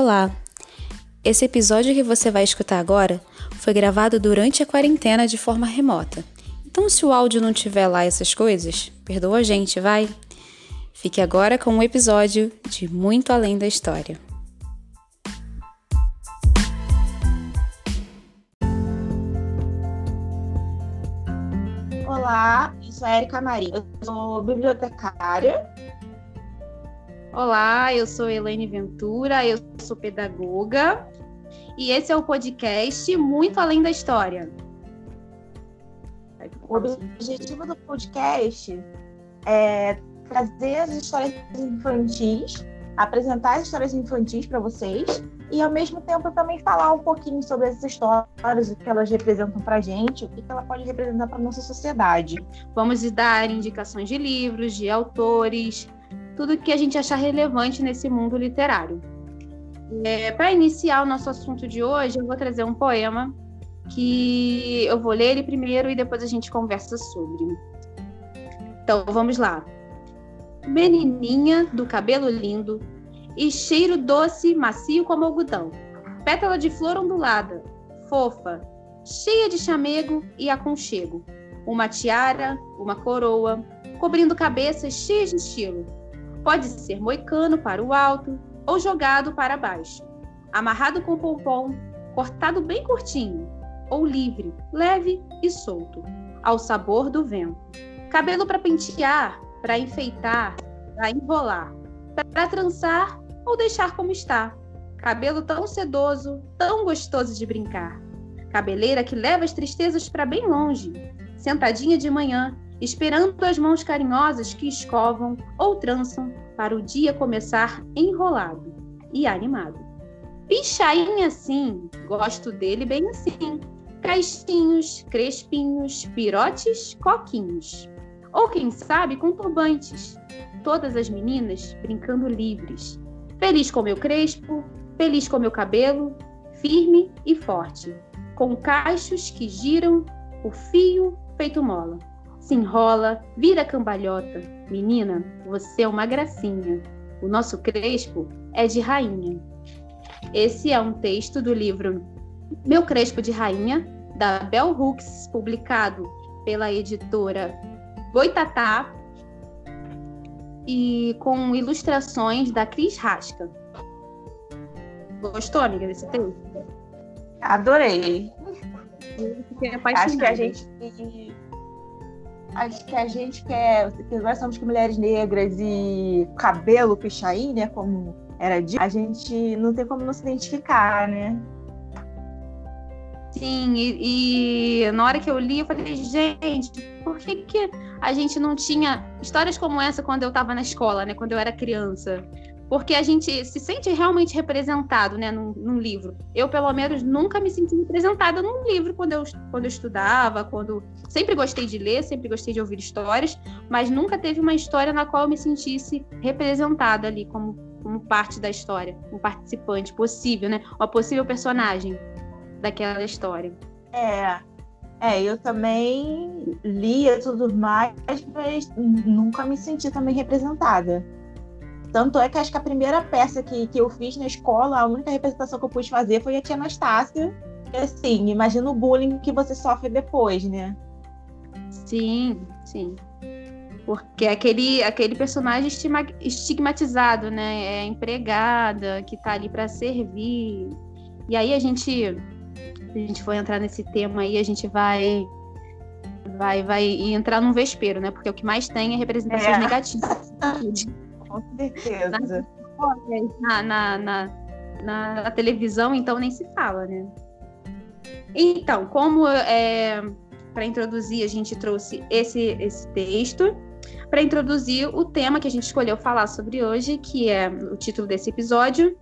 Olá! Esse episódio que você vai escutar agora foi gravado durante a quarentena de forma remota. Então, se o áudio não tiver lá essas coisas, perdoa a gente, vai? Fique agora com um episódio de Muito Além da História. Olá, eu sou a Erika Maria, eu sou bibliotecária Olá, eu sou Elaine Ventura, eu sou pedagoga e esse é o podcast Muito Além da História. O objetivo do podcast é trazer as histórias infantis, apresentar as histórias infantis para vocês e ao mesmo tempo também falar um pouquinho sobre essas histórias, o que elas representam para a gente, o que ela pode representar para nossa sociedade. Vamos dar indicações de livros, de autores, tudo que a gente achar relevante nesse mundo literário. É, Para iniciar o nosso assunto de hoje, eu vou trazer um poema que eu vou ler ele primeiro e depois a gente conversa sobre. Então, vamos lá. Menininha do cabelo lindo e cheiro doce, macio como algodão. Pétala de flor ondulada, fofa, cheia de chamego e aconchego. Uma tiara, uma coroa, cobrindo cabeças cheias de estilo Pode ser moicano para o alto ou jogado para baixo, amarrado com pompom, cortado bem curtinho, ou livre, leve e solto, ao sabor do vento. Cabelo para pentear, para enfeitar, para enrolar, para trançar ou deixar como está. Cabelo tão sedoso, tão gostoso de brincar. Cabeleira que leva as tristezas para bem longe. Sentadinha de manhã, esperando as mãos carinhosas que escovam ou trançam para o dia começar enrolado e animado. Pichainha sim, gosto dele bem assim. Caixinhos, crespinhos, pirotes, coquinhos. Ou quem sabe com turbantes. Todas as meninas brincando livres. Feliz com meu crespo, feliz com meu cabelo, firme e forte. Com cachos que giram, o fio feito mola se enrola, vira cambalhota. Menina, você é uma gracinha. O nosso crespo é de rainha. Esse é um texto do livro Meu Crespo de Rainha, da Bell Hooks, publicado pela editora Boitatá e com ilustrações da Cris Rasca. Gostou, amiga, desse texto? Adorei. Acho que a gente que a gente quer, que nós somos mulheres negras e cabelo pichain, né, como era dito, a gente não tem como não se identificar, né? Sim, e, e, na hora que eu li, eu falei, gente, por que, que a gente não tinha histórias como essa quando eu estava na escola, né? Quando eu era criança? Porque a gente se sente realmente representado né, num, num, livro. Eu, pelo menos, nunca me senti representada num livro quando eu, quando eu estudava, quando. Sempre gostei de ler, sempre gostei de ouvir histórias, mas nunca teve uma história na qual eu me sentisse representada ali como, como parte da história, um participante possível, né? Uma possível personagem daquela história. É. É, eu também lia tudo mais, mas nunca me senti também representada. Tanto é que acho que a primeira peça que, que eu fiz na escola, a única representação que eu pude fazer foi a tia Anastácia. E assim, imagina o bullying que você sofre depois, né? Sim, sim. Porque é aquele, aquele personagem estigmatizado, né? É empregada que tá ali para servir. E aí a gente, a gente for entrar nesse tema aí, a gente vai vai vai entrar num vespeiro, né? Porque o que mais tem é representações é. negativas. Com certeza. Na, na, na, na, televisão, então nem se fala, né? Então, como é, para introduzir, a gente trouxe esse, esse texto para introduzir o tema que a gente escolheu falar sobre hoje, que é o título desse episódio,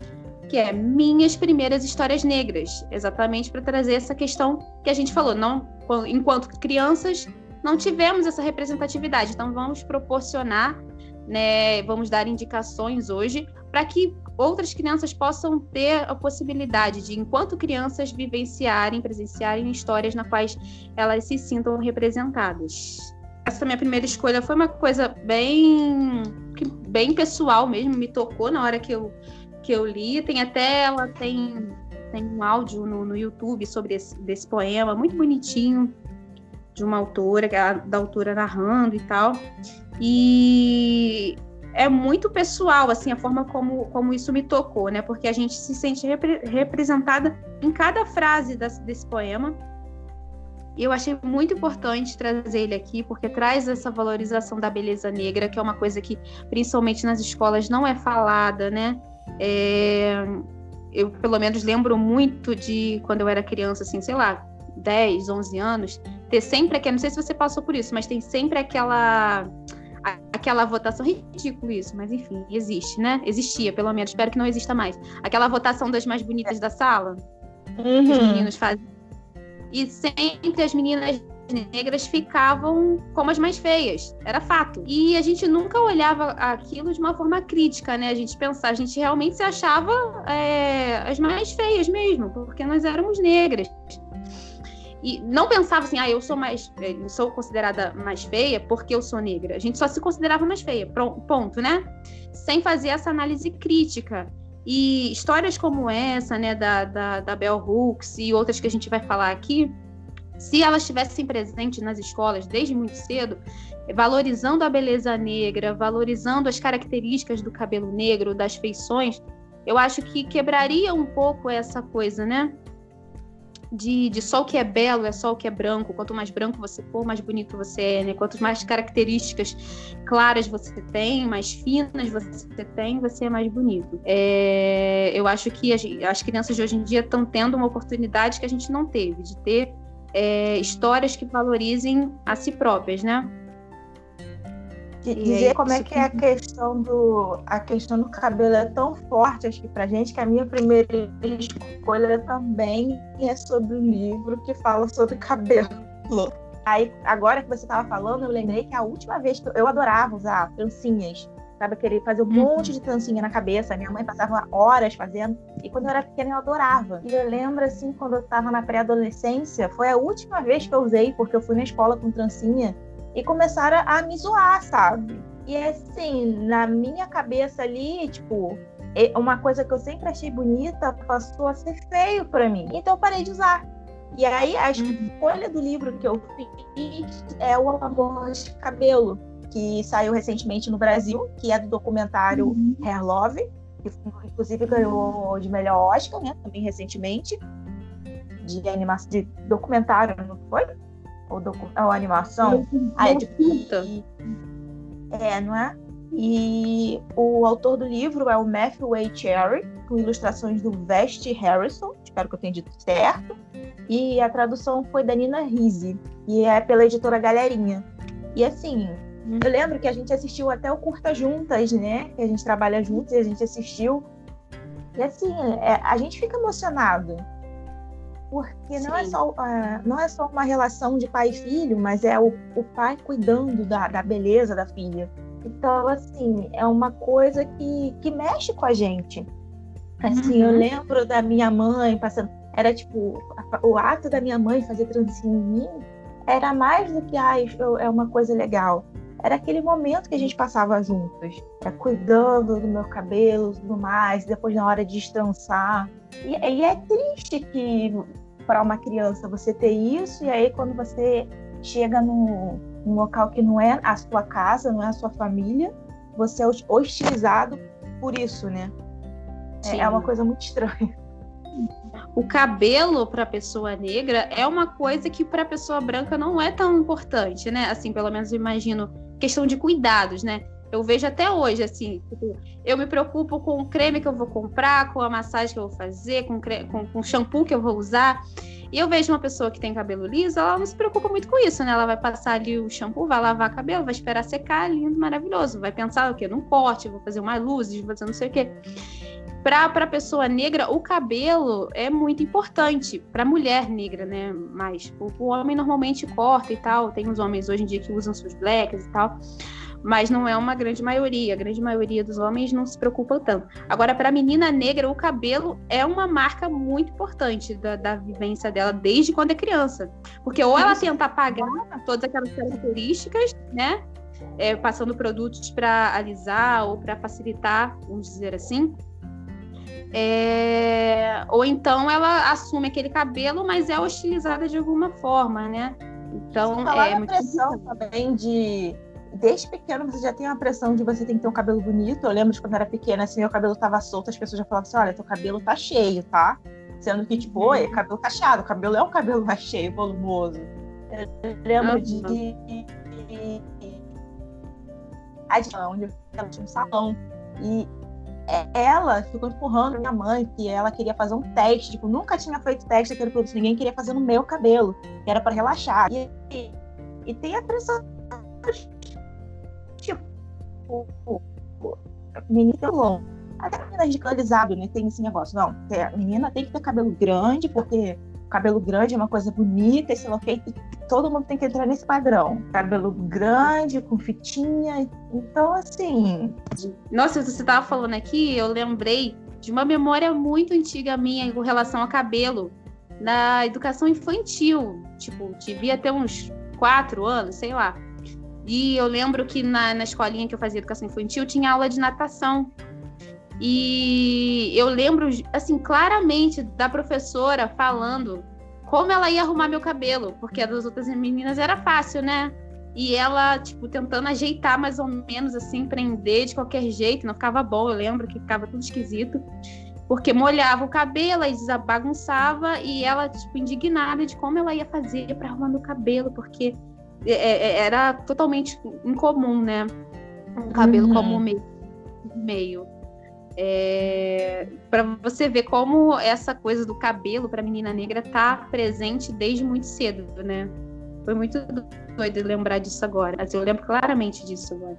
que é Minhas Primeiras Histórias Negras, exatamente para trazer essa questão que a gente falou, não enquanto crianças não tivemos essa representatividade, então vamos proporcionar né, vamos dar indicações hoje para que outras crianças possam ter a possibilidade de, enquanto crianças, vivenciarem, presenciarem histórias na quais elas se sintam representadas. Essa minha primeira escolha foi uma coisa bem, bem pessoal mesmo, me tocou na hora que eu que eu li. Tem até ela tem, tem um áudio no, no YouTube sobre esse desse poema, muito bonitinho, de uma autora, é da autora narrando e tal. E é muito pessoal, assim, a forma como, como isso me tocou, né? Porque a gente se sente repre representada em cada frase desse, desse poema. E eu achei muito importante trazer ele aqui, porque traz essa valorização da beleza negra, que é uma coisa que, principalmente nas escolas, não é falada, né? É... Eu, pelo menos, lembro muito de quando eu era criança, assim, sei lá, 10, 11 anos, ter sempre aquela. Não sei se você passou por isso, mas tem sempre aquela. Aquela votação, ridículo isso, mas enfim, existe, né? Existia, pelo menos, espero que não exista mais. Aquela votação das mais bonitas da sala, uhum. que os uhum. meninos fazem e sempre as meninas negras ficavam como as mais feias, era fato. E a gente nunca olhava aquilo de uma forma crítica, né? A gente pensava, a gente realmente se achava é, as mais feias mesmo, porque nós éramos negras. E não pensava assim, ah, eu sou mais, eu é, sou considerada mais feia porque eu sou negra. A gente só se considerava mais feia, ponto, né? Sem fazer essa análise crítica. E histórias como essa, né, da, da, da Bell Hooks e outras que a gente vai falar aqui, se elas estivessem presentes nas escolas desde muito cedo, valorizando a beleza negra, valorizando as características do cabelo negro, das feições, eu acho que quebraria um pouco essa coisa, né? De, de só o que é belo é só o que é branco. Quanto mais branco você for, mais bonito você é, né? Quanto mais características claras você tem, mais finas você tem, você é mais bonito. É, eu acho que as, as, crianças de hoje em dia estão tendo uma oportunidade que a gente não teve, de ter é, histórias que valorizem a si próprias, né? Dizer como é que é a questão do a questão do cabelo é tão forte acho que pra gente que a minha primeira escolha também é sobre um livro que fala sobre cabelo. Aí agora que você estava falando, eu lembrei que a última vez que eu, eu adorava usar trancinhas, sabe, querer fazer um uhum. monte de trancinha na cabeça. Minha mãe passava horas fazendo e quando eu era pequena eu adorava. E eu lembro assim quando eu estava na pré-adolescência, foi a última vez que eu usei porque eu fui na escola com trancinha e começaram a me zoar, sabe? E assim, na minha cabeça ali, tipo, uma coisa que eu sempre achei bonita passou a ser feio para mim. Então eu parei de usar. E aí a uhum. escolha do livro que eu fiz é O Amor de Cabelo, que saiu recentemente no Brasil, que é do documentário uhum. Hair Love, que inclusive ganhou de melhor Oscar, né? Também recentemente. De animação, de documentário, não foi? Ou, docu... ou animação. Ah, é de É, não é? E o autor do livro é o Matthew A. Cherry, com ilustrações do Veste Harrison, espero que eu tenha dito certo. E a tradução foi da Nina Rizzi, e é pela editora Galerinha. E assim, hum. eu lembro que a gente assistiu até o Curta Juntas, né? Que a gente trabalha juntos e a gente assistiu. E assim, é, a gente fica emocionado porque não é, só, uh, não é só uma relação de pai e filho, mas é o, o pai cuidando da, da beleza da filha. Então, assim, é uma coisa que, que mexe com a gente. Assim, uhum. eu lembro da minha mãe passando. Era tipo, o ato da minha mãe fazer trancinha em mim era mais do que, ah, é uma coisa legal. Era aquele momento que a gente passava juntos, é, cuidando do meu cabelo e tudo mais, depois na hora de estrançar. E, e é triste que para uma criança você ter isso, e aí quando você chega num, num local que não é a sua casa, não é a sua família, você é hostilizado por isso, né? É, é uma coisa muito estranha. O cabelo para a pessoa negra é uma coisa que para a pessoa branca não é tão importante, né? Assim, pelo menos eu imagino questão de cuidados, né? Eu vejo até hoje, assim, tipo, eu me preocupo com o creme que eu vou comprar, com a massagem que eu vou fazer, com, com, com o shampoo que eu vou usar. E eu vejo uma pessoa que tem cabelo liso, ela não se preocupa muito com isso, né? Ela vai passar ali o shampoo, vai lavar cabelo, vai esperar secar, lindo, maravilhoso. Vai pensar o quê? Num corte, vou fazer mais luzes, vou fazer não sei o quê. Para a pessoa negra, o cabelo é muito importante. Para mulher negra, né? Mas o, o homem normalmente corta e tal. Tem os homens hoje em dia que usam seus blacks e tal mas não é uma grande maioria. A grande maioria dos homens não se preocupa tanto. Agora, para a menina negra, o cabelo é uma marca muito importante da, da vivência dela desde quando é criança. Porque ou ela tenta apagar todas aquelas características, né? É, passando produtos para alisar ou para facilitar, vamos dizer assim. É... Ou então ela assume aquele cabelo, mas é hostilizada de alguma forma, né? Então é muito pressão também de desde pequeno você já tem uma pressão de você tem que ter um cabelo bonito. Eu lembro de quando era pequena, assim, meu cabelo tava solto, as pessoas já falavam assim: olha, teu cabelo tá cheio, tá? Sendo que, tipo, oi, cabelo cacheado, o cabelo é um cabelo mais cheio, volumoso. Eu lembro uhum. de. onde ela tinha um salão. E ela ficou empurrando minha mãe, que ela queria fazer um teste, tipo, nunca tinha feito teste daquele produto, ninguém queria fazer no meu cabelo, que era para relaxar. E, e, e, tem a pressão, menina longo. Até menina radicalizado, né? Tem esse negócio. Não, a menina tem que ter cabelo grande, porque cabelo grande é uma coisa bonita, esse feito todo mundo tem que entrar nesse padrão. Cabelo grande, com fitinha. Então, assim. Nossa, você estava falando aqui, eu lembrei de uma memória muito antiga minha com relação a cabelo. Na educação infantil. Tipo, devia ter uns quatro anos, sei lá. E eu lembro que na, na escolinha que eu fazia educação infantil tinha aula de natação. E eu lembro, assim, claramente da professora falando como ela ia arrumar meu cabelo, porque a das outras meninas era fácil, né? E ela, tipo, tentando ajeitar mais ou menos, assim, prender de qualquer jeito, não ficava bom, eu lembro que ficava tudo esquisito, porque molhava o cabelo e bagunçava, e ela, tipo, indignada de como ela ia fazer para arrumar meu cabelo, porque é, é, era totalmente incomum, né? Um cabelo uhum. como meio. meio. É, para você ver como essa coisa do cabelo para menina negra tá presente desde muito cedo, né? Foi muito doido lembrar disso agora. Assim, eu lembro claramente disso agora.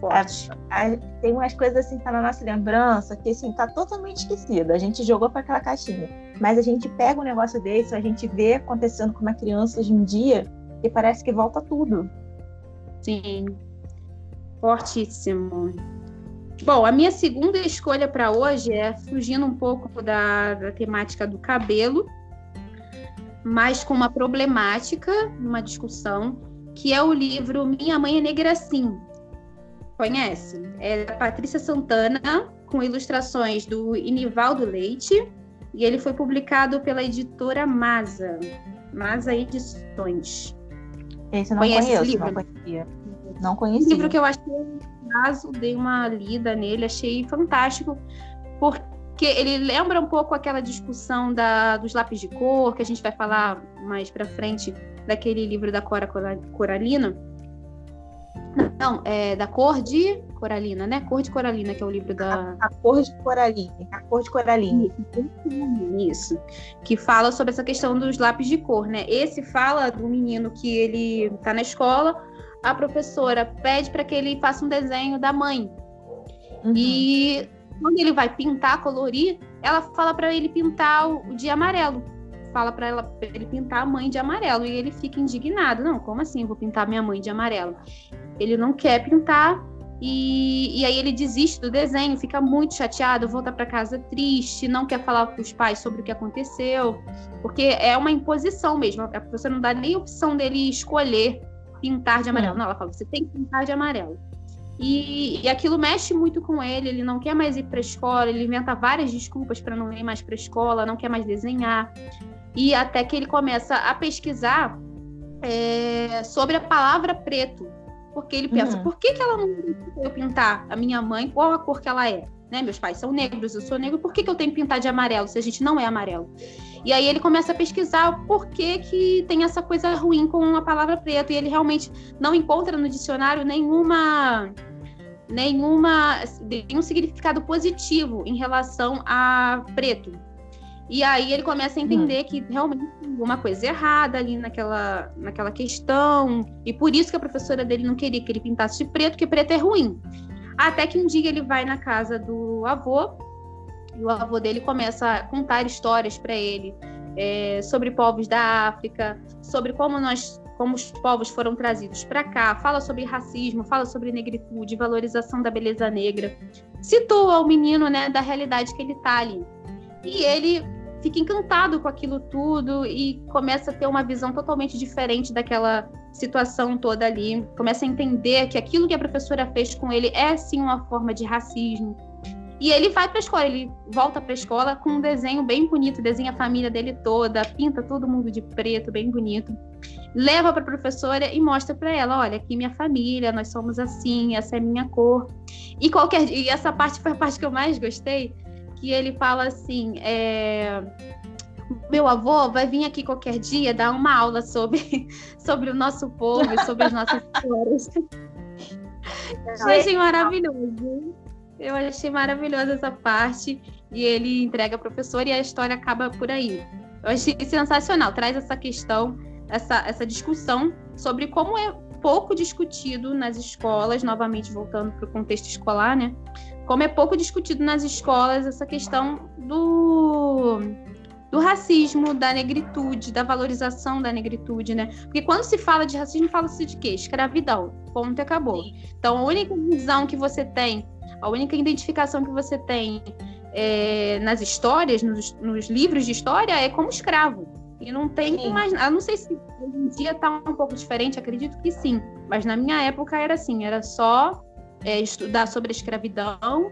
Forte. A, tem umas coisas assim que tá na nossa lembrança que assim tá totalmente esquecida. A gente jogou para aquela caixinha, mas a gente pega um negócio desse, a gente vê acontecendo com uma criança hoje em dia e parece que volta tudo. Sim. Fortíssimo. Bom, a minha segunda escolha para hoje é fugindo um pouco da, da, temática do cabelo, mas com uma problemática, uma discussão, que é o livro Minha Mãe é Negra Sim. Conhece? É da Patrícia Santana, com ilustrações do Inivaldo Leite, e ele foi publicado pela editora Masa, Masa Edições. Esse eu não Conhece conheço, não conhecia. Não conhecia. Um livro que eu achei caso, dei uma lida nele, achei fantástico, porque ele lembra um pouco aquela discussão da, dos lápis de cor, que a gente vai falar mais para frente, daquele livro da Cora Coralina. Não, é da cor de coralina, né? Cor de coralina, que é o livro da. A, a cor de coralina. A cor de coralina. Isso. Que fala sobre essa questão dos lápis de cor, né? Esse fala do menino que ele tá na escola, a professora pede para que ele faça um desenho da mãe. Uhum. E quando ele vai pintar, colorir, ela fala para ele pintar o, de amarelo. Fala para ela pra ele pintar a mãe de amarelo e ele fica indignado. Não, como assim? Vou pintar minha mãe de amarelo? Ele não quer pintar e, e aí ele desiste do desenho, fica muito chateado, volta para casa triste, não quer falar com os pais sobre o que aconteceu, porque é uma imposição mesmo. A professora não dá nem opção dele escolher pintar de amarelo. Não, ela fala, você tem que pintar de amarelo. E, e aquilo mexe muito com ele, ele não quer mais ir para a escola, ele inventa várias desculpas para não ir mais para a escola, não quer mais desenhar. E até que ele começa a pesquisar é, sobre a palavra preto. Porque ele pensa, uhum. por que, que ela não eu pintar a minha mãe qual a cor que ela é? Né? Meus pais são negros, eu sou negro, por que, que eu tenho que pintar de amarelo se a gente não é amarelo? E aí ele começa a pesquisar por que, que tem essa coisa ruim com a palavra preto. E ele realmente não encontra no dicionário nenhuma nenhuma nenhum significado positivo em relação a preto. E aí ele começa a entender hum. que realmente tem alguma coisa errada ali naquela, naquela questão. E por isso que a professora dele não queria que ele pintasse de preto, porque preto é ruim. Até que um dia ele vai na casa do avô e o avô dele começa a contar histórias para ele é, sobre povos da África, sobre como nós como os povos foram trazidos para cá, fala sobre racismo, fala sobre negritude, valorização da beleza negra, situa o menino né, da realidade que ele está ali. E ele fica encantado com aquilo tudo e começa a ter uma visão totalmente diferente daquela situação toda ali, começa a entender que aquilo que a professora fez com ele é sim uma forma de racismo, E ele vai para a escola, ele volta para a escola com um desenho bem bonito, desenha a família dele toda, pinta todo mundo de preto, bem bonito. Leva para a professora e mostra para ela, olha, aqui minha família, nós somos assim, essa é minha cor. E qualquer e essa parte foi a parte que eu mais gostei, que ele fala assim, é, meu avô vai vir aqui qualquer dia dar uma aula sobre, sobre o nosso povo e sobre as nossas histórias. Eu achei maravilhoso. Eu achei maravilhosa essa parte. E ele entrega a professora e a história acaba por aí. Eu achei sensacional. Traz essa questão, essa, essa discussão sobre como é pouco discutido nas escolas, novamente voltando para o contexto escolar, né? Como é pouco discutido nas escolas essa questão do do racismo, da negritude, da valorização da negritude, né? Porque quando se fala de racismo, fala-se de quê? Escravidão. Ponto e acabou. Então, a única visão que você tem, a única identificação que você tem é, nas histórias, nos, nos, livros de história, é como escravo. E não tem sim. mais. Eu não sei se hoje em dia está um pouco diferente, acredito que sim. Mas na minha época era assim: era só é, estudar sobre a escravidão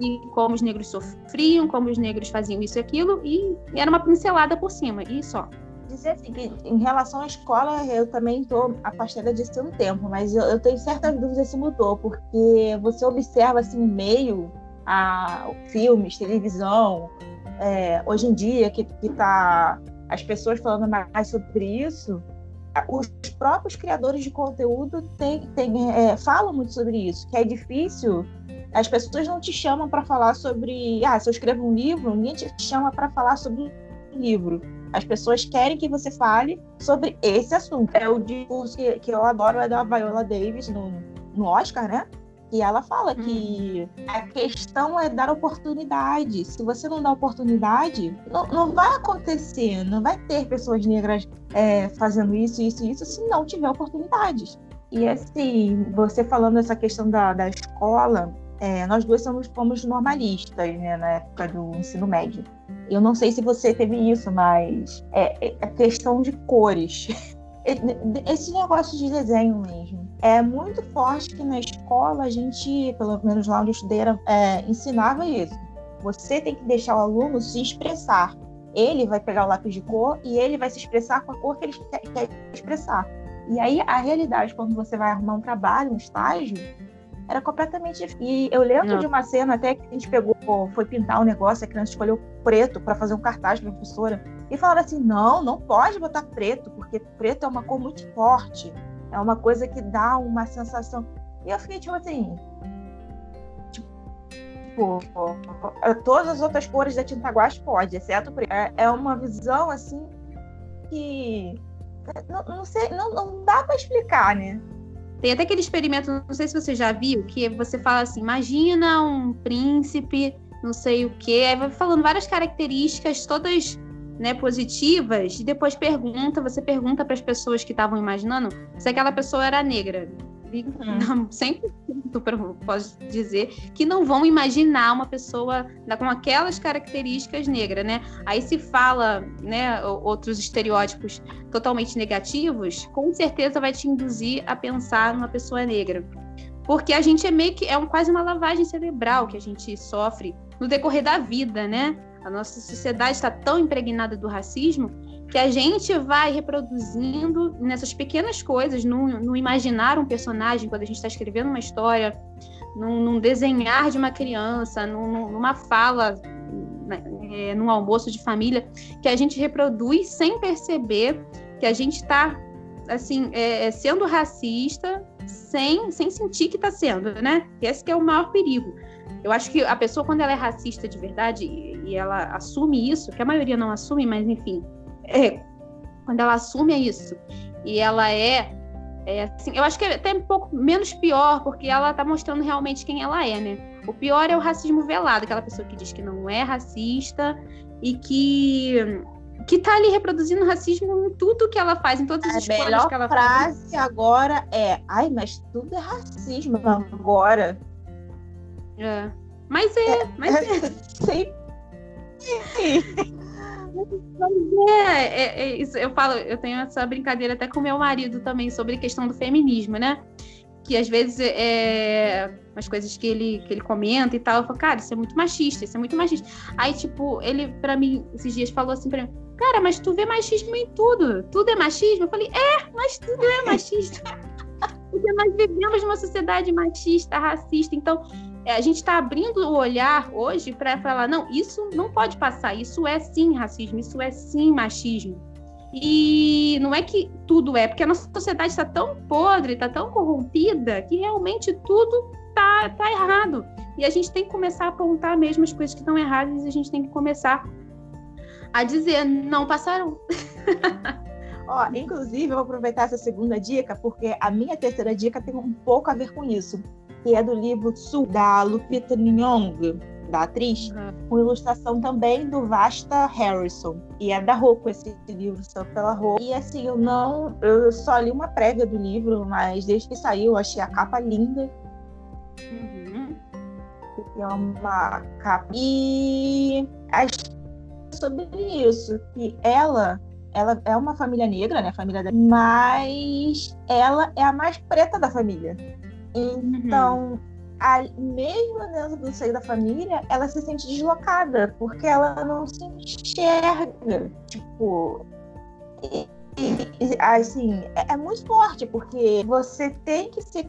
e como os negros sofriam, como os negros faziam isso e aquilo, e era uma pincelada por cima, e só. Dizer assim, que em relação à escola, eu também estou afastada disso há um tempo, mas eu, eu, tenho certas dúvidas se mudou, porque você observa assim, meio a filmes, televisão, é, hoje em dia, que, que tá as pessoas falando mais sobre isso, os próprios criadores de conteúdo tem, tem, é, falam muito sobre isso, que é difícil as pessoas não te chamam para falar sobre. Ah, se eu escrevo um livro, ninguém te chama para falar sobre um livro. As pessoas querem que você fale sobre esse assunto. É o discurso que, que eu adoro, é da Viola Davis no, no Oscar, né? E ela fala que hum. a questão é dar oportunidade. Se você não dá oportunidade, não, não vai acontecer, não vai ter pessoas negras é, fazendo isso, isso e isso, se não tiver oportunidades. E assim, você falando essa questão da, da escola, é, nós duas somos, fomos normalistas né, na época do ensino médio. Eu não sei se você teve isso, mas é, é a questão de cores. Esse negócio de desenho mesmo. É muito forte que na escola a gente, pelo menos lá onde eu estudei, era, é, ensinava isso. Você tem que deixar o aluno se expressar. Ele vai pegar o lápis de cor e ele vai se expressar com a cor que ele quer, quer expressar. E aí, a realidade, quando você vai arrumar um trabalho, um estágio, era completamente. E eu lembro Não. de uma cena até que a gente pegou, foi pintar um negócio, a criança escolheu preto para fazer um cartaz para a professora. E falaram assim: não, não pode botar preto, porque preto é uma cor muito forte. É uma coisa que dá uma sensação. E eu fiquei tipo assim. Tipo, todas as outras cores da tinta guache pode, exceto preto. É, é uma visão assim que. Não, não sei, não, não dá para explicar, né? Tem até aquele experimento, não sei se você já viu, que você fala assim: imagina um príncipe, não sei o quê, aí vai falando várias características, todas né, positivas, e depois pergunta, você pergunta para as pessoas que estavam imaginando se aquela pessoa era negra. Hum. 100% posso dizer que não vão imaginar uma pessoa com aquelas características negras, né? Aí se fala, né, outros estereótipos totalmente negativos, com certeza vai te induzir a pensar numa pessoa negra. Porque a gente é meio que é um, quase uma lavagem cerebral que a gente sofre no decorrer da vida, né? A nossa sociedade está tão impregnada do racismo que a gente vai reproduzindo nessas pequenas coisas, no, no imaginar um personagem, quando a gente está escrevendo uma história, num, num, desenhar de uma criança, num, numa fala, né, é, num almoço de família, que a gente reproduz sem perceber que a gente está assim é, é, sendo racista sem, sem sentir que está sendo, né? Esse que é o maior perigo. Eu acho que a pessoa, quando ela é racista de verdade e, ela assume isso, que a maioria não assume, mas enfim, é, quando ela assume isso e ela é, é, assim, eu acho que é até um pouco menos pior, porque ela tá mostrando realmente quem ela é, né? O pior é o racismo velado, aquela pessoa que diz que não é racista e que que tá ali reproduzindo racismo em tudo que ela faz, em todas as escolhas que ela faz. A frase agora é, ai, mas tudo é racismo agora. É. Mas é, é mas é. Sim. É, é, é, isso, eu falo, eu tenho essa brincadeira até com meu marido também sobre a questão do feminismo, né? que às vezes é umas coisas que ele, que ele comenta e tal, eu falo, cara, isso é muito machista, isso é muito machista. Aí, tipo, ele, para mim, esses dias falou assim pra mim, cara, mas tu vê machismo em tudo, tudo é machismo? Eu falei, é, mas tudo é machista. Porque nós vivemos numa sociedade machista, racista, então é, a gente está abrindo o olhar hoje para falar, não, isso não pode passar, isso é sim racismo, isso é sim machismo. E não é que tudo é, porque a nossa sociedade está tão podre, está tão corrompida, que realmente tudo tá, tá errado. E a gente tem que começar a apontar mesmo as coisas que estão erradas e a gente tem que começar a dizer, não passarão. Ó, inclusive, eu vou aproveitar essa segunda dica, porque a minha terceira dica tem um pouco a ver com isso, que é do livro Sul, da Lupita Nyong'o da atriz, uhum. com ilustração também do Vasta Harrison. E é da Roku esse livro, só pela Roku. E assim, eu não. Eu só li uma prévia do livro, mas desde que saiu, eu achei a capa linda. Uhum. É uma capa. E sobre isso, que ela ela é uma família negra, né? Família mas ela é a mais preta da família. Então, uhum a, mesmo dentro do seio da família, ela se sente deslocada, porque ela não se enxerga. Tipo. E, e, assim, é, é, muito forte, porque você tem que se.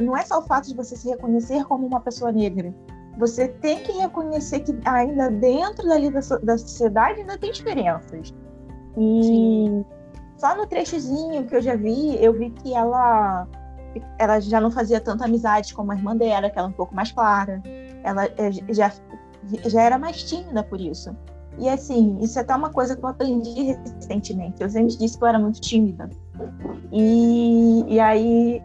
Não é só o fato de você se reconhecer como uma pessoa negra. Você tem que reconhecer que ainda dentro dali da, da sociedade ainda tem diferenças. E Sim. só no trechozinho que eu já vi, eu vi que ela ela já não fazia tanta amizade como a irmã dela, que ela é um pouco mais clara. Ela é, já, já era mais tímida por isso. E assim, isso é até uma coisa que eu aprendi recentemente. Eu sempre disse que eu era muito tímida. E, e aí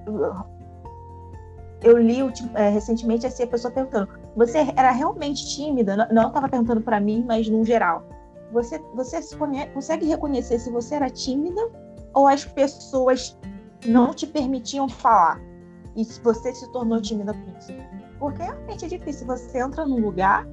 eu li é, recentemente assim, a pessoa perguntando: você era realmente tímida? Não estava perguntando para mim, mas no geral. Você, você consegue reconhecer se você era tímida ou as pessoas não te permitiam falar. E você se tornou tímida por isso. Porque realmente é difícil. Você entra num lugar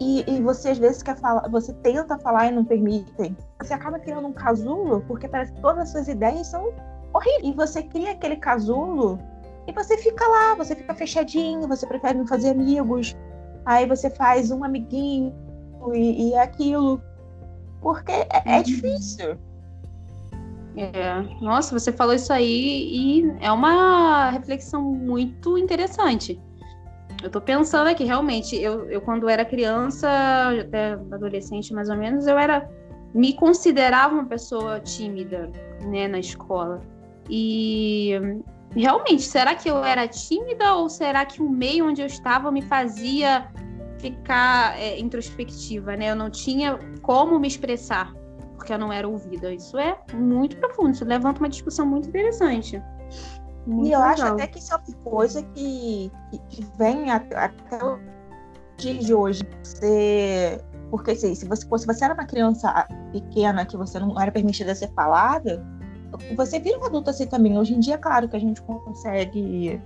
e, e, você às vezes quer falar, você tenta falar e não permitem. Você acaba criando um casulo porque parece que todas as suas ideias são horríveis. E você cria aquele casulo e você fica lá, você fica fechadinho, você prefere não fazer amigos. Aí você faz um amiguinho e, e aquilo. Porque é, é uhum. difícil. É. Nossa, você falou isso aí e é uma reflexão muito interessante. Eu tô pensando aqui, realmente, eu, eu quando era criança, até adolescente mais ou menos, eu era. me considerava uma pessoa tímida, né, na escola. E realmente, será que eu era tímida ou será que o meio onde eu estava me fazia ficar é, introspectiva, né? Eu não tinha como me expressar porque eu não era ouvida. Isso é muito profundo, isso levanta uma discussão muito interessante. Muito e eu legal. acho até que isso é uma coisa que, que vem até o dia de hoje. Você, porque assim, se você, se você era uma criança pequena que você não era permitida ser falada, você vira um adulto assim também. Hoje em dia, claro que a gente consegue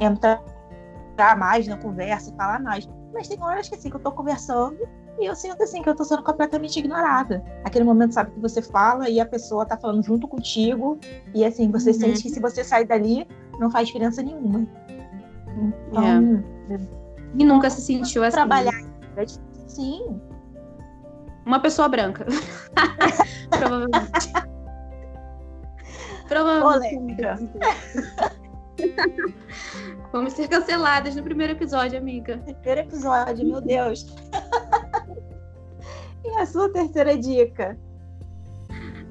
entrar mais na conversa, falar mais. Mas tem horas que assim, que eu tô conversando e eu sinto assim que eu tô sendo completamente ignorada. Aquele momento, sabe, que você fala e a pessoa tá falando junto contigo. E assim, você uhum. sente que se você sair dali, não faz diferença nenhuma. Então, é. E nunca se sentiu assim. Trabalhar. Sim. Uma pessoa branca. Provavelmente. Provavelmente. Vamos ser canceladas no primeiro episódio, amiga. Primeiro episódio, meu Deus. E a sua terceira dica?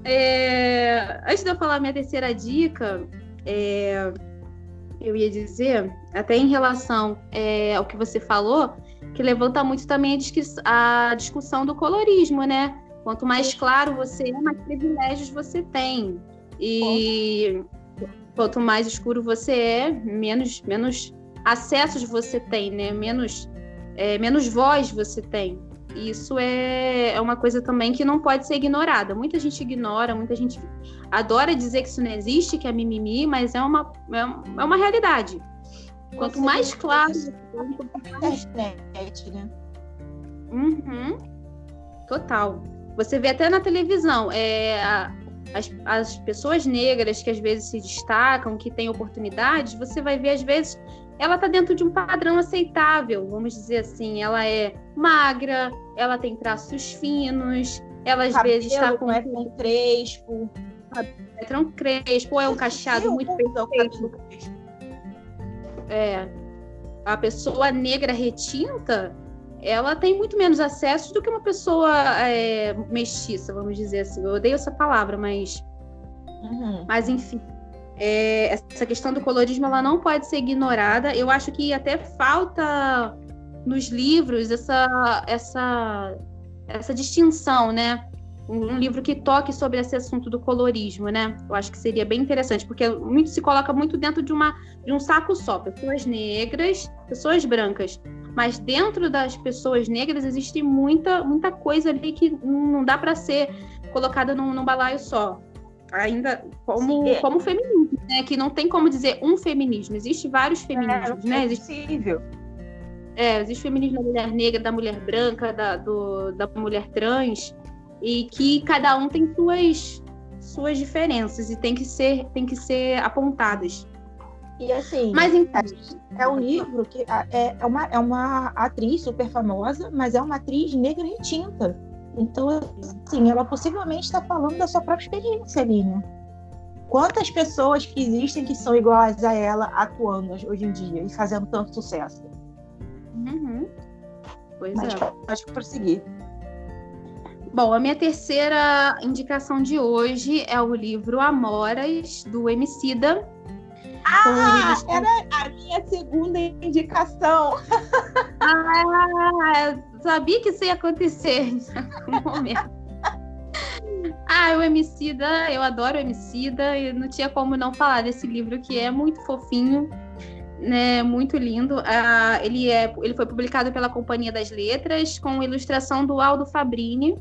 É, antes de eu falar minha terceira dica, é, eu ia dizer, até em relação é, ao que você falou, que levanta muito também a, a discussão do colorismo, né? Quanto mais claro você é, mais privilégios você tem. E quanto mais escuro você é, menos, menos acessos você tem, né? Menos, é, menos voz você tem. Isso é, é uma coisa também que não pode ser ignorada. Muita gente ignora, muita gente adora dizer que isso não existe, que é mimimi, mas é uma, é, é uma realidade. Quanto mais claro. Internet, né? Uhum. Total. Você vê até na televisão, é, as, as pessoas negras que às vezes se destacam, que têm oportunidades, você vai ver, às vezes, ela está dentro de um padrão aceitável, vamos dizer assim. Ela é magra, ela tem traços finos, ela às Cabelo vezes está com. não é tão crespo. É tão crespo, ou é um cacheado muito o perfeito. É, a pessoa negra retinta, ela tem muito menos acesso do que uma pessoa é, mestiça, vamos dizer assim. Eu odeio essa palavra, mas, Uhum. mas enfim. É, essa questão do colorismo ela não pode ser ignorada. Eu acho que até falta nos livros essa, essa, essa distinção, né? Um, um livro que toque sobre esse assunto do colorismo, né? Eu acho que seria bem interessante, porque muito se coloca muito dentro de, uma, de um saco só, pessoas negras, pessoas brancas. Mas dentro das pessoas negras existe muita, muita coisa ali que não dá para ser colocada num, num balaio só. Ainda como, Sim, é. como feminismo, né? Que não tem como dizer um feminismo, existe vários feminismos, é, né? é Existe possível. é, existe o feminismo da mulher negra, da mulher branca, da, do- da mulher trans, e que cada um tem suas, suas diferenças e tem que ser, tem que ser apontadas. E assim, Mas enfim, é um livro que é, é, uma, é uma atriz super famosa, mas é uma atriz negra retinta. Então, assim, ela possivelmente está falando da sua própria experiência ali, né? Quantas pessoas que existem que são iguais a ela atuando hoje em dia e fazendo tanto sucesso? uhum. pois Mas é. pode prosseguir. Bom, a minha terceira indicação de hoje é o livro Amoras, do Emicida. Ah, era a minha segunda indicação. Ah, sabia que isso ia acontecer em algum momento. Ah, o Emicida, eu adoro o Emicida, e não tinha como não falar desse livro que é muito fofinho, né, muito lindo. Ah, ele, é, ele foi publicado pela Companhia das Letras, com ilustração do Aldo Fabrini.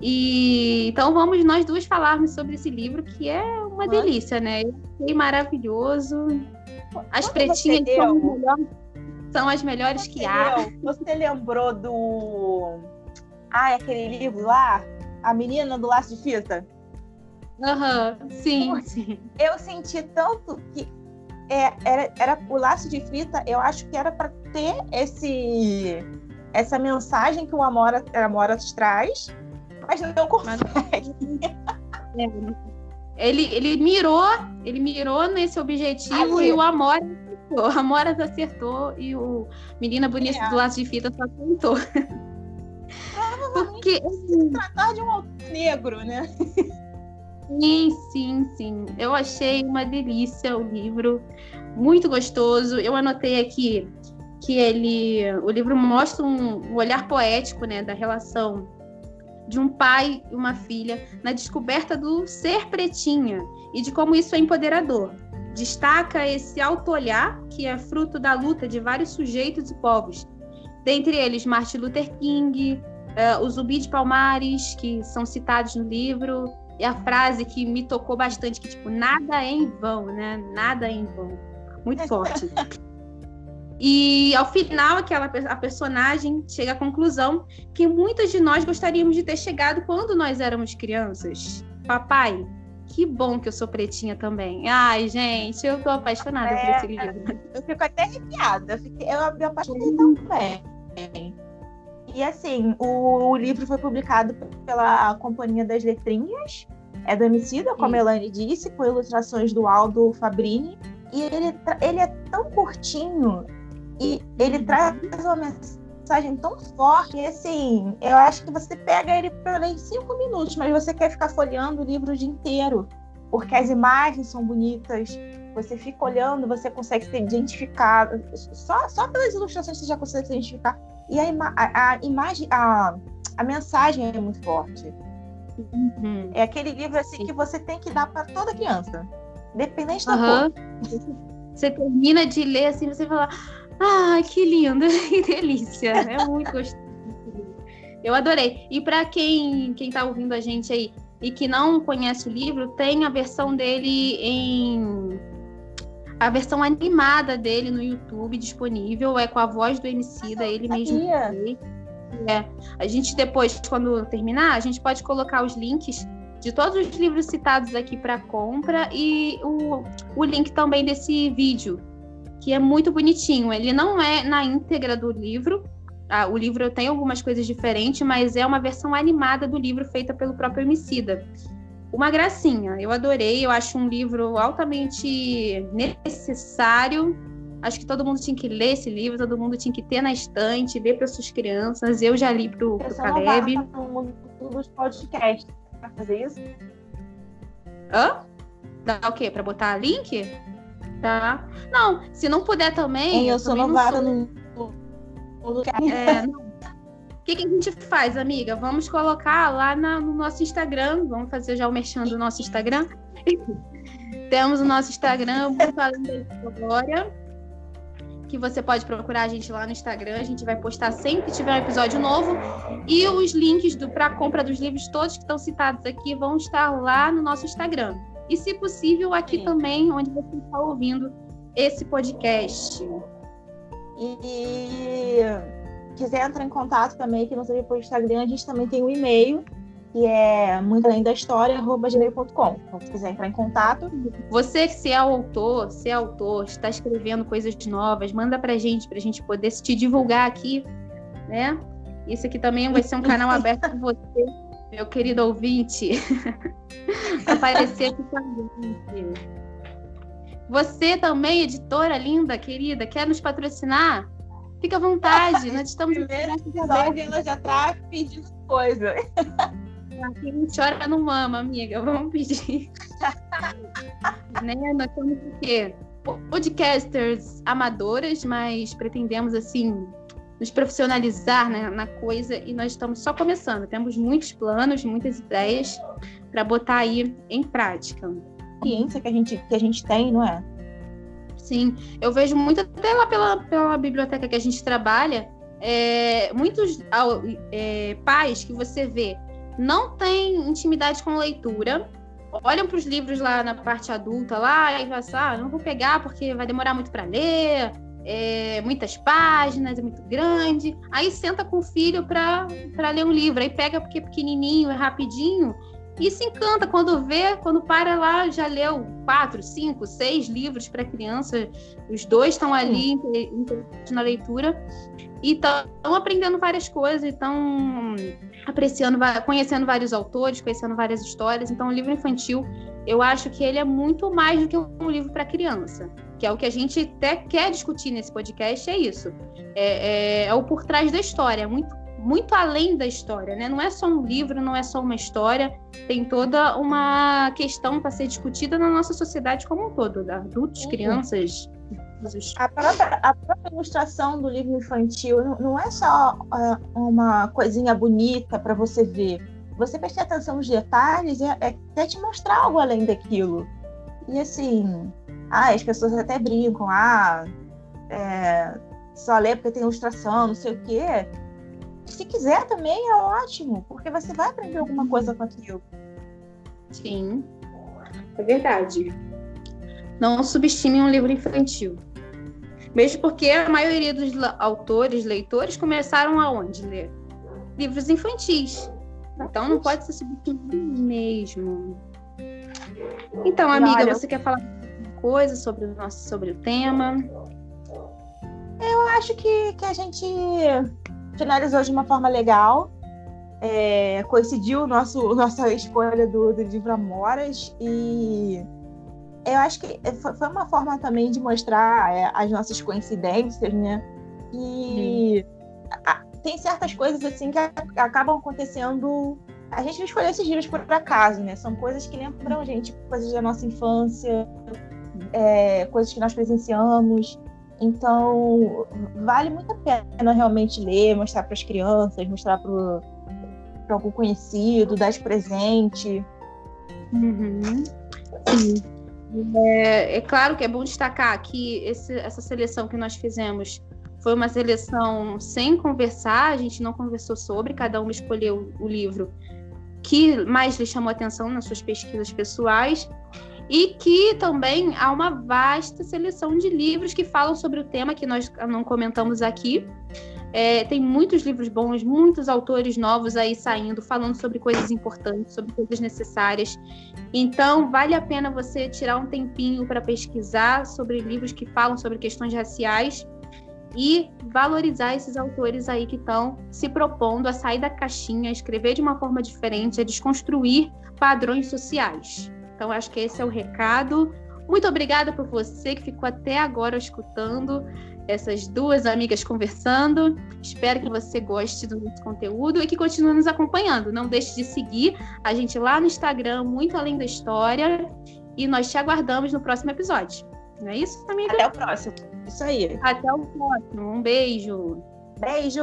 E então vamos nós duas falarmos sobre esse livro, que é uma delícia, né? Eu achei maravilhoso. As Quando pretinhas são, leu- melhor- são as melhores que há. Entendeu? Você lembrou do. Ah, aquele livro lá? A menina do laço de fita? Aham, sim, sim. Eu senti tanto que é, era, era o laço de fita, eu acho que era para ter esse essa mensagem que o Amora, Amora traz, mas não consegue. Ele, ele mirou, ele mirou nesse objetivo e o Amora acertou. O Amora acertou e o Menina Bonita É. do Laço de Fita só tentou. Porque, Tratar de um autor negro, né? sim, sim, sim. Eu achei uma delícia o livro, muito gostoso. Eu anotei aqui que ele, o livro mostra um, um olhar poético, né, da relação de um pai e uma filha na descoberta do ser pretinha e de como isso é empoderador. Destaca esse auto-olhar que é fruto da luta de vários sujeitos e povos, dentre eles Martin Luther King, eh, o Zumbi de Palmares, que são citados no livro, e a frase que me tocou bastante, que tipo, nada é em vão, né? Nada é em vão. Muito forte. E ao final, aquela a personagem chega à conclusão que muitas de nós gostaríamos de ter chegado quando nós éramos crianças. Papai, que bom que eu sou pretinha também. Ai, gente, eu tô apaixonada por É. esse livro. Eu fico até arrepiada. Eu, fiquei, eu me apaixonei também. E assim, o, o livro foi publicado pela Companhia das Letrinhas, é do Emicida, como a Isso. Elaine disse, com ilustrações do Aldo Fabrini. E ele, ele é tão curtinho e ele Uhum. traz uma mensagem tão forte. Assim, eu acho que você pega ele para ler em cinco minutos, mas você quer ficar folheando o livro o dia inteiro, porque as imagens são bonitas. Você fica olhando, você consegue se identificar. Só, só pelas ilustrações você já consegue se identificar. E a, ima- a, a imagem, a, a mensagem é muito forte. Uhum. É aquele livro assim Sim. que você tem que dar para toda criança, independente da Aham. cor. Você termina de ler assim, você fala, ah, que lindo, que delícia. É muito gostoso. Eu adorei. E para quem quem tá ouvindo a gente aí e que não conhece o livro, tem a versão dele em a versão animada dele no YouTube disponível, é com a voz do Emicida, ele mesmo. É. A gente depois, quando terminar, a gente pode colocar os links de todos os livros citados aqui para compra e o, o link também desse vídeo, que é muito bonitinho. Ele não é na íntegra do livro, ah, o livro tem algumas coisas diferentes, mas é uma versão animada do livro feita pelo próprio Emicida. Uma gracinha, eu adorei, eu acho um livro altamente necessário. Acho que todo mundo tinha que ler esse livro, todo mundo tinha que ter na estante, ler para suas crianças. Eu já li para o Caleb. Dos podcasts para fazer isso? Hã? Dá o quê? Para botar link? Tá. Não, se não puder também. eu, eu sou novata no. É, O que, que, a gente faz, amiga? Vamos colocar lá na, no nosso Instagram. Vamos fazer já o mexendo do nosso Instagram. Temos o nosso Instagram, Muito Além da História que você pode procurar a gente lá no Instagram. A gente vai postar sempre que tiver um episódio novo. E os links para compra dos livros, todos que estão citados aqui, vão estar lá no nosso Instagram. E, se possível, aqui Sim. também, onde você está ouvindo esse podcast. E quiser entrar em contato também aqui no seu Instagram, a gente também tem um e-mail que é muito além da história, arroba gmail.com. Então, se quiser entrar em contato. Você, se é autor, se é autor, está escrevendo coisas novas, manda pra gente, pra gente poder te divulgar aqui, né? Isso aqui também vai ser um canal aberto para você, meu querido ouvinte. Aparecer aqui com a gente. Você também, editora linda, querida, quer nos patrocinar? Fica à vontade, nós estamos... Primeiro episódio, ela já tá pedindo coisa. Quem chora não mama, amiga. Vamos pedir. né? Nós somos o quê? Podcasters amadoras, mas pretendemos, assim, nos profissionalizar né, na coisa e nós estamos só começando. Temos muitos planos, muitas ideias para botar aí em prática. Ciência que a gente, que a gente tem, não é? Sim, eu vejo muito até lá pela, pela biblioteca que a gente trabalha, é, muitos é, pais que você vê não têm intimidade com leitura, olham para os livros lá na parte adulta lá e falam assim, ah, não vou pegar porque vai demorar muito para ler, é, muitas páginas, é muito grande. Aí senta com o filho para ler um livro, aí pega porque é pequenininho, é rapidinho e se encanta quando vê, quando para lá, já leu quatro, cinco, seis livros para criança. Os dois estão ali na leitura e estão aprendendo várias coisas, estão apreciando, conhecendo vários autores, conhecendo várias histórias. Então, o livro infantil, eu acho que ele é muito mais do que um livro para criança, que é o que a gente até quer discutir nesse podcast, é isso. É, é, é o por trás da história, é muito muito além da história, né? Não é só um livro, não é só uma história, tem toda uma questão para ser discutida na nossa sociedade como um todo, adultos, uhum. crianças. A própria, a própria, ilustração do livro infantil não é só uh, uma coisinha bonita para você ver. Você prestar atenção nos detalhes é, é até te mostrar algo além daquilo. E assim, ah, as pessoas até brincam, ah, é, só lê porque tem ilustração, não sei o quê se quiser também é ótimo, porque você vai aprender alguma coisa com aquilo. Sim, é verdade. Não subestime um livro infantil. Mesmo porque a maioria dos autores, leitores, começaram aonde ler? Livros infantis. Então não pode ser subestimado mesmo. Então, amiga, você quer falar alguma coisa sobre o nosso sobre o tema? Eu acho que, que a gente finalizou de uma forma legal. É, coincidiu nosso nossa escolha do, do livro Amoras e eu acho que foi uma forma também de mostrar é, as nossas coincidências, né? E a, tem certas coisas assim que acabam acontecendo. A gente não escolheu esses livros por acaso, né? São coisas que lembram a gente, coisas da nossa infância, é, coisas que nós presenciamos. Então, vale muito a pena realmente ler, mostrar para as crianças, mostrar para algum conhecido, dar de presente. Uhum. Sim. É, é, claro que é bom destacar que esse, essa seleção que nós fizemos foi uma seleção sem conversar, a gente não conversou sobre, cada um escolheu o livro que mais lhe chamou atenção nas suas pesquisas pessoais e que também há uma vasta seleção de livros que falam sobre o tema que nós não comentamos aqui. É, tem muitos livros bons, muitos autores novos aí saindo, falando sobre coisas importantes, sobre coisas necessárias. Então, vale a pena você tirar um tempinho para pesquisar sobre livros que falam sobre questões raciais e valorizar esses autores aí que estão se propondo a sair da caixinha, a escrever de uma forma diferente, a desconstruir padrões sociais. Então, acho que esse é o recado. Muito obrigada por você que ficou até agora escutando essas duas amigas conversando. Espero que você goste do nosso conteúdo e que continue nos acompanhando. Não deixe de seguir a gente lá no Instagram, muito além da história. E nós te aguardamos no próximo episódio. Não é isso, amiga? Até o próximo. Isso aí. Até o próximo. Um beijo. Beijo.